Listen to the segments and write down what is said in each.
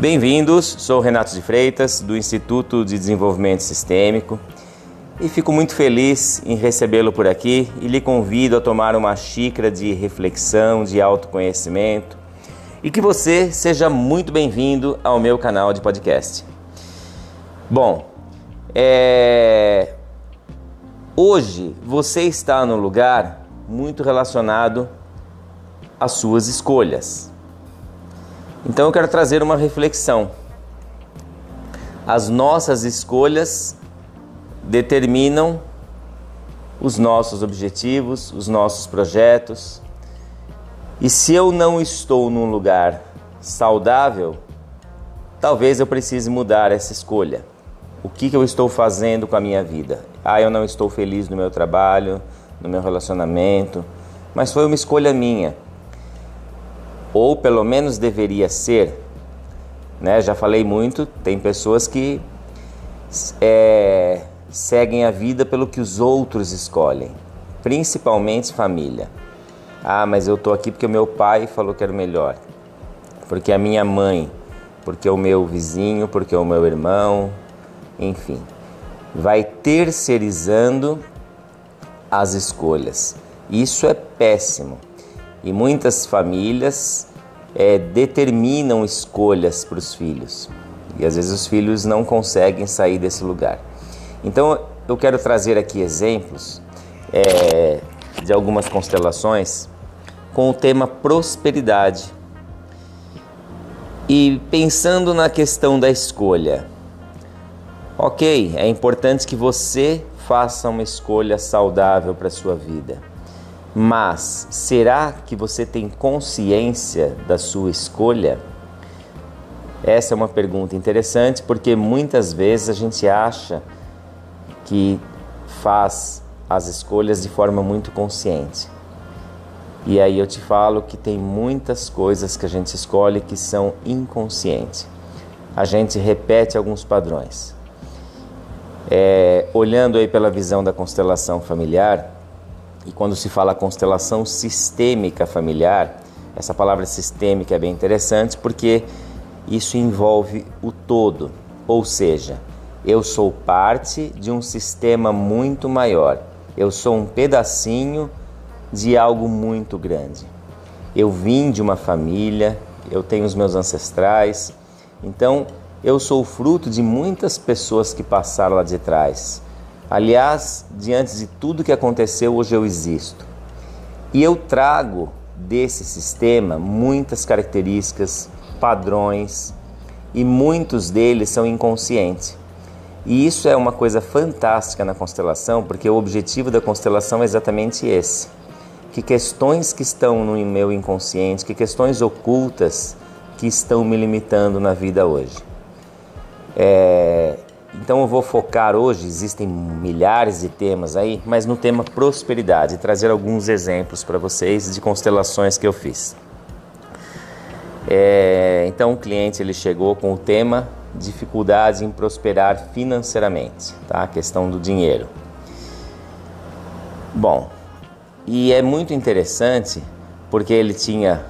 Bem-vindos, sou Renato de Freitas, do Instituto de Desenvolvimento Sistêmico, e fico muito feliz em recebê-lo por aqui e lhe convido a tomar uma xícara de reflexão, de autoconhecimento e que você seja muito bem-vindo ao meu canal de podcast. Bom, é... hoje você está no lugar muito relacionado às suas escolhas. Então eu quero trazer uma reflexão. As nossas escolhas determinam os nossos objetivos, os nossos projetos. E se eu não estou num lugar saudável, talvez eu precise mudar essa escolha. O que, que eu estou fazendo com a minha vida? Ah, eu não estou feliz no meu trabalho, no meu relacionamento, mas foi uma escolha minha ou pelo menos deveria ser. Né? Já falei muito, tem pessoas que é, seguem a vida pelo que os outros escolhem, principalmente família. Ah, mas eu tô aqui porque o meu pai falou que era o melhor, porque a minha mãe, porque o meu vizinho, porque o meu irmão, enfim, vai terceirizando as escolhas. Isso é péssimo. E muitas famílias é, determinam escolhas para os filhos. E às vezes os filhos não conseguem sair desse lugar. Então eu quero trazer aqui exemplos é, de algumas constelações com o tema prosperidade. E pensando na questão da escolha, ok, é importante que você faça uma escolha saudável para a sua vida. Mas será que você tem consciência da sua escolha? Essa é uma pergunta interessante porque muitas vezes a gente acha que faz as escolhas de forma muito consciente. E aí eu te falo que tem muitas coisas que a gente escolhe que são inconscientes. A gente repete alguns padrões. É, olhando aí pela visão da constelação familiar, e quando se fala constelação sistêmica familiar, essa palavra sistêmica é bem interessante porque isso envolve o todo, ou seja, eu sou parte de um sistema muito maior, eu sou um pedacinho de algo muito grande. Eu vim de uma família, eu tenho os meus ancestrais, então eu sou fruto de muitas pessoas que passaram lá de trás Aliás, diante de tudo que aconteceu, hoje eu existo. E eu trago desse sistema muitas características, padrões, e muitos deles são inconscientes. E isso é uma coisa fantástica na constelação, porque o objetivo da constelação é exatamente esse. Que questões que estão no meu inconsciente, que questões ocultas que estão me limitando na vida hoje. É, então eu vou focar hoje, existem milhares de temas aí, mas no tema prosperidade, trazer alguns exemplos para vocês de constelações que eu fiz. É, então o cliente ele chegou com o tema dificuldade em prosperar financeiramente, tá? A questão do dinheiro. Bom, e é muito interessante porque ele tinha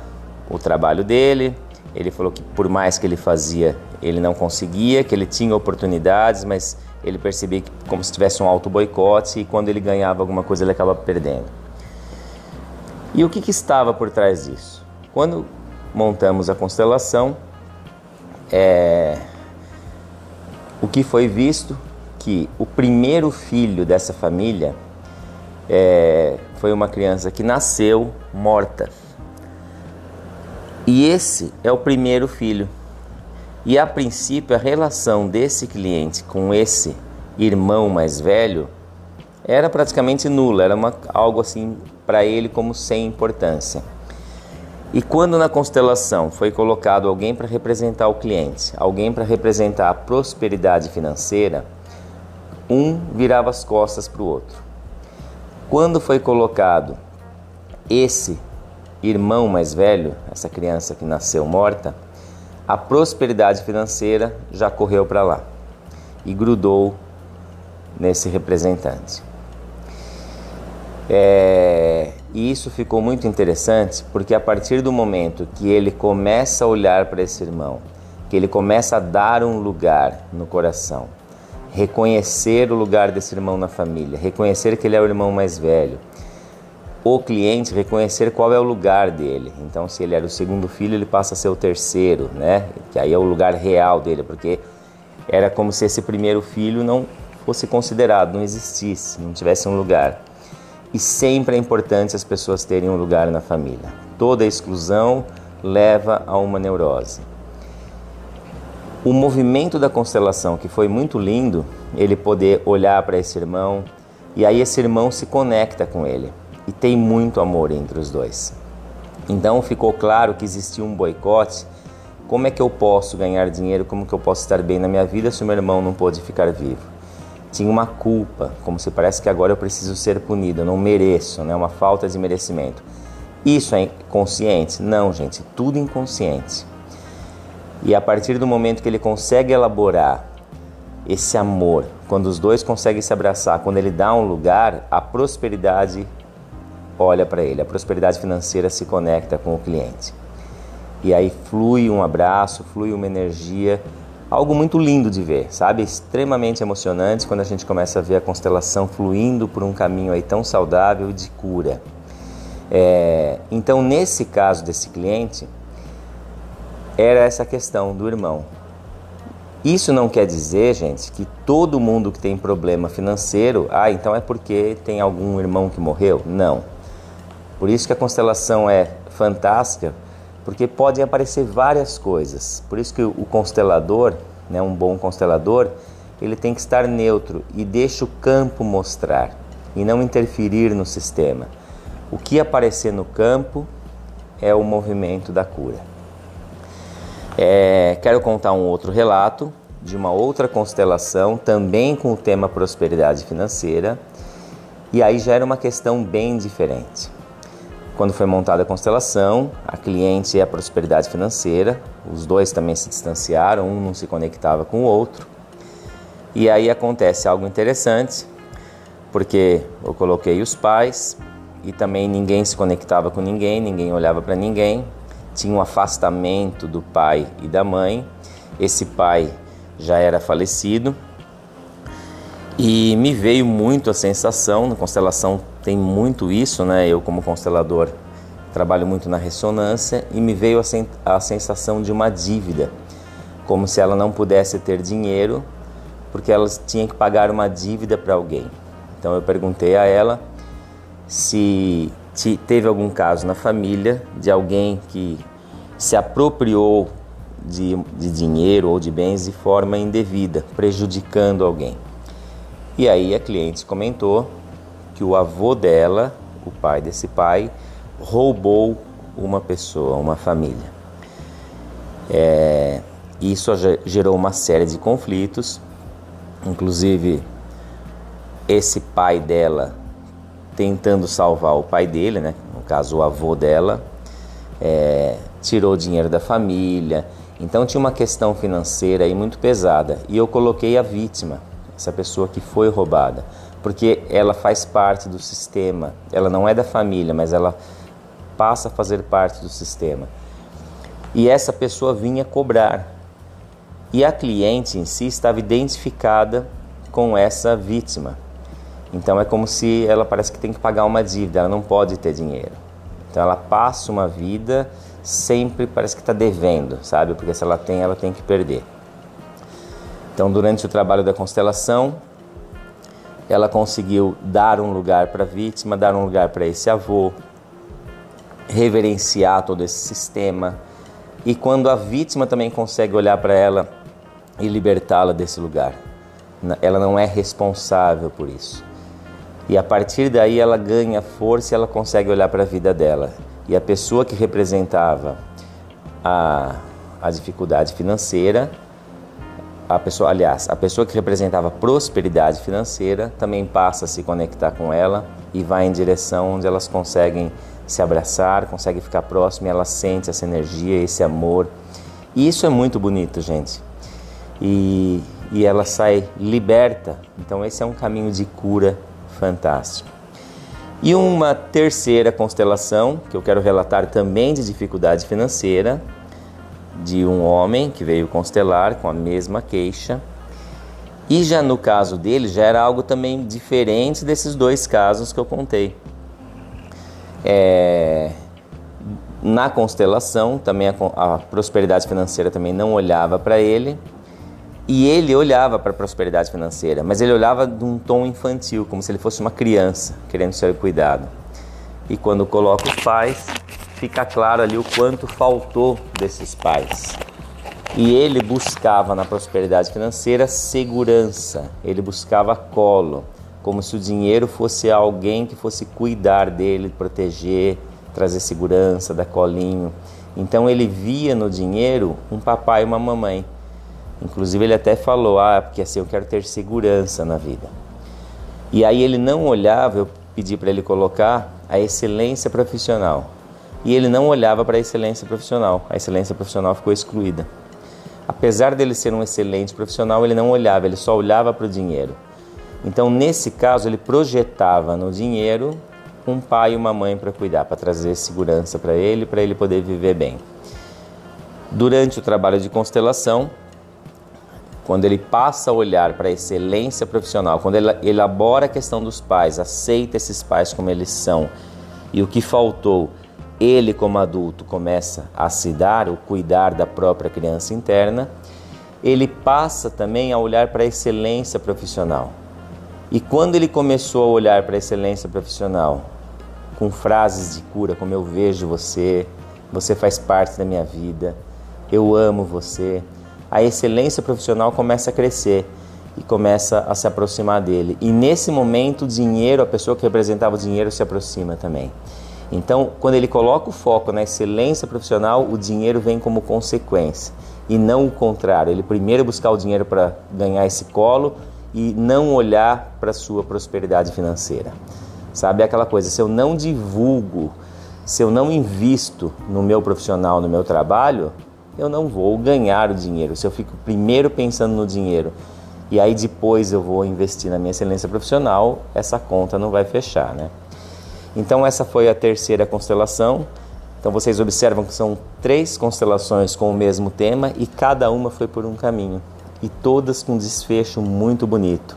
o trabalho dele, ele falou que por mais que ele fazia ele não conseguia, que ele tinha oportunidades, mas ele percebia que como se tivesse um auto boicote e quando ele ganhava alguma coisa ele acaba perdendo. E o que, que estava por trás disso? Quando montamos a constelação, é, o que foi visto que o primeiro filho dessa família é, foi uma criança que nasceu morta. E esse é o primeiro filho. E a princípio, a relação desse cliente com esse irmão mais velho era praticamente nula, era uma, algo assim para ele como sem importância. E quando na constelação foi colocado alguém para representar o cliente, alguém para representar a prosperidade financeira, um virava as costas para o outro. Quando foi colocado esse irmão mais velho, essa criança que nasceu morta, a prosperidade financeira já correu para lá e grudou nesse representante. É, e isso ficou muito interessante porque a partir do momento que ele começa a olhar para esse irmão que ele começa a dar um lugar no coração, reconhecer o lugar desse irmão na família, reconhecer que ele é o irmão mais velho. O cliente reconhecer qual é o lugar dele. Então, se ele era o segundo filho, ele passa a ser o terceiro, né? Que aí é o lugar real dele, porque era como se esse primeiro filho não fosse considerado, não existisse, não tivesse um lugar. E sempre é importante as pessoas terem um lugar na família. Toda exclusão leva a uma neurose. O movimento da constelação, que foi muito lindo, ele poder olhar para esse irmão e aí esse irmão se conecta com ele e tem muito amor entre os dois. Então ficou claro que existia um boicote. Como é que eu posso ganhar dinheiro? Como que eu posso estar bem na minha vida se o meu irmão não pôde ficar vivo? Tinha uma culpa, como se parece que agora eu preciso ser punido, eu não mereço, né? Uma falta de merecimento. Isso é consciente? Não, gente, tudo inconsciente. E a partir do momento que ele consegue elaborar esse amor, quando os dois conseguem se abraçar, quando ele dá um lugar, a prosperidade olha para ele, a prosperidade financeira se conecta com o cliente. E aí flui um abraço, flui uma energia, algo muito lindo de ver, sabe? Extremamente emocionante quando a gente começa a ver a constelação fluindo por um caminho aí tão saudável de cura. É, então, nesse caso desse cliente, era essa questão do irmão. Isso não quer dizer, gente, que todo mundo que tem problema financeiro, ah, então é porque tem algum irmão que morreu? Não. Por isso que a constelação é fantástica, porque podem aparecer várias coisas. Por isso que o constelador, né, um bom constelador, ele tem que estar neutro e deixa o campo mostrar e não interferir no sistema. O que aparecer no campo é o movimento da cura. É, quero contar um outro relato de uma outra constelação, também com o tema prosperidade financeira, e aí já era uma questão bem diferente. Quando foi montada a constelação, a cliente e a prosperidade financeira, os dois também se distanciaram, um não se conectava com o outro. E aí acontece algo interessante, porque eu coloquei os pais, e também ninguém se conectava com ninguém, ninguém olhava para ninguém. Tinha um afastamento do pai e da mãe. Esse pai já era falecido. E me veio muito a sensação, na constelação tem muito isso, né? Eu como constelador trabalho muito na ressonância e me veio a, a sensação de uma dívida, como se ela não pudesse ter dinheiro, porque ela tinha que pagar uma dívida para alguém. Então eu perguntei a ela se teve algum caso na família de alguém que se apropriou de, de dinheiro ou de bens de forma indevida, prejudicando alguém. E aí a cliente comentou que o avô dela, o pai desse pai, roubou uma pessoa, uma família. É, isso gerou uma série de conflitos, inclusive esse pai dela tentando salvar o pai dele, né? no caso o avô dela, é, tirou dinheiro da família. Então tinha uma questão financeira aí muito pesada. E eu coloquei a vítima, essa pessoa que foi roubada, porque ela faz parte do sistema. Ela não é da família, mas ela passa a fazer parte do sistema. E essa pessoa vinha cobrar. E a cliente em si estava identificada com essa vítima. Então é como se ela parece que tem que pagar uma dívida, ela não pode ter dinheiro. Então ela passa uma vida sempre parece que está devendo, sabe? Porque se ela tem, ela tem que perder. Então durante o trabalho da constelação, ela conseguiu dar um lugar para a vítima, dar um lugar para esse avô, reverenciar todo esse sistema. E quando a vítima também consegue olhar para ela e libertá-la desse lugar, ela não é responsável por isso. E a partir daí ela ganha força e ela consegue olhar para a vida dela. E a pessoa que representava a, a dificuldade financeira, a pessoa, aliás, a pessoa que representava prosperidade financeira também passa a se conectar com ela e vai em direção onde elas conseguem se abraçar, conseguem ficar próximo e ela sente essa energia, esse amor. E isso é muito bonito, gente. E, e ela sai liberta. Então, esse é um caminho de cura fantástico. E uma terceira constelação, que eu quero relatar também de dificuldade financeira, de um homem que veio constelar com a mesma queixa. E já no caso dele, já era algo também diferente desses dois casos que eu contei. É, na constelação, também a, a prosperidade financeira também não olhava para ele. E ele olhava para a prosperidade financeira, mas ele olhava de um tom infantil, como se ele fosse uma criança querendo ser cuidado. E quando coloca os pais, fica claro ali o quanto faltou desses pais. E ele buscava na prosperidade financeira segurança, ele buscava colo, como se o dinheiro fosse alguém que fosse cuidar dele, proteger, trazer segurança, dar colinho. Então ele via no dinheiro um papai e uma mamãe. Inclusive ele até falou: "Ah, porque assim eu quero ter segurança na vida". E aí ele não olhava, eu pedi para ele colocar a excelência profissional. E ele não olhava para a excelência profissional. A excelência profissional ficou excluída. Apesar dele ser um excelente profissional, ele não olhava, ele só olhava para o dinheiro. Então, nesse caso, ele projetava no dinheiro um pai e uma mãe para cuidar, para trazer segurança para ele, para ele poder viver bem. Durante o trabalho de constelação, quando ele passa a olhar para a excelência profissional, quando ele elabora a questão dos pais, aceita esses pais como eles são e o que faltou, ele como adulto começa a se dar, o cuidar da própria criança interna, ele passa também a olhar para a excelência profissional. E quando ele começou a olhar para a excelência profissional, com frases de cura, como eu vejo você, você faz parte da minha vida, eu amo você, a excelência profissional começa a crescer e começa a se aproximar dele. E nesse momento, o dinheiro, a pessoa que representava o dinheiro, se aproxima também. Então, quando ele coloca o foco na excelência profissional, o dinheiro vem como consequência e não o contrário. Ele primeiro buscar o dinheiro para ganhar esse colo e não olhar para sua prosperidade financeira. Sabe aquela coisa, se eu não divulgo, se eu não invisto no meu profissional, no meu trabalho, eu não vou ganhar o dinheiro. Se eu fico primeiro pensando no dinheiro e aí depois eu vou investir na minha excelência profissional, essa conta não vai fechar, né? Então essa foi a terceira constelação. Então vocês observam que são três constelações com o mesmo tema e cada uma foi por um caminho e todas com um desfecho muito bonito.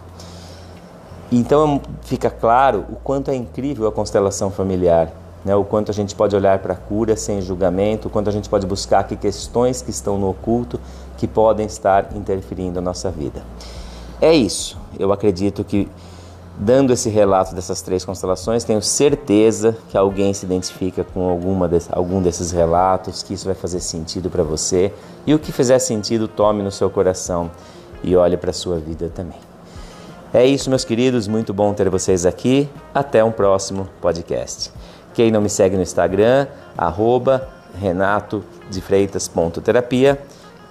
Então fica claro o quanto é incrível a constelação familiar, né? o quanto a gente pode olhar para a cura sem julgamento, o quanto a gente pode buscar aqui questões que estão no oculto que podem estar interferindo na nossa vida. É isso. Eu acredito que dando esse relato dessas três constelações, tenho certeza que alguém se identifica com alguma de, algum desses relatos, que isso vai fazer sentido para você. E o que fizer sentido, tome no seu coração e olhe para a sua vida também. É isso, meus queridos, muito bom ter vocês aqui. Até um próximo podcast. Quem não me segue no Instagram, arroba renato de freitas.terapia,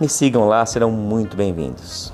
me sigam lá, serão muito bem-vindos.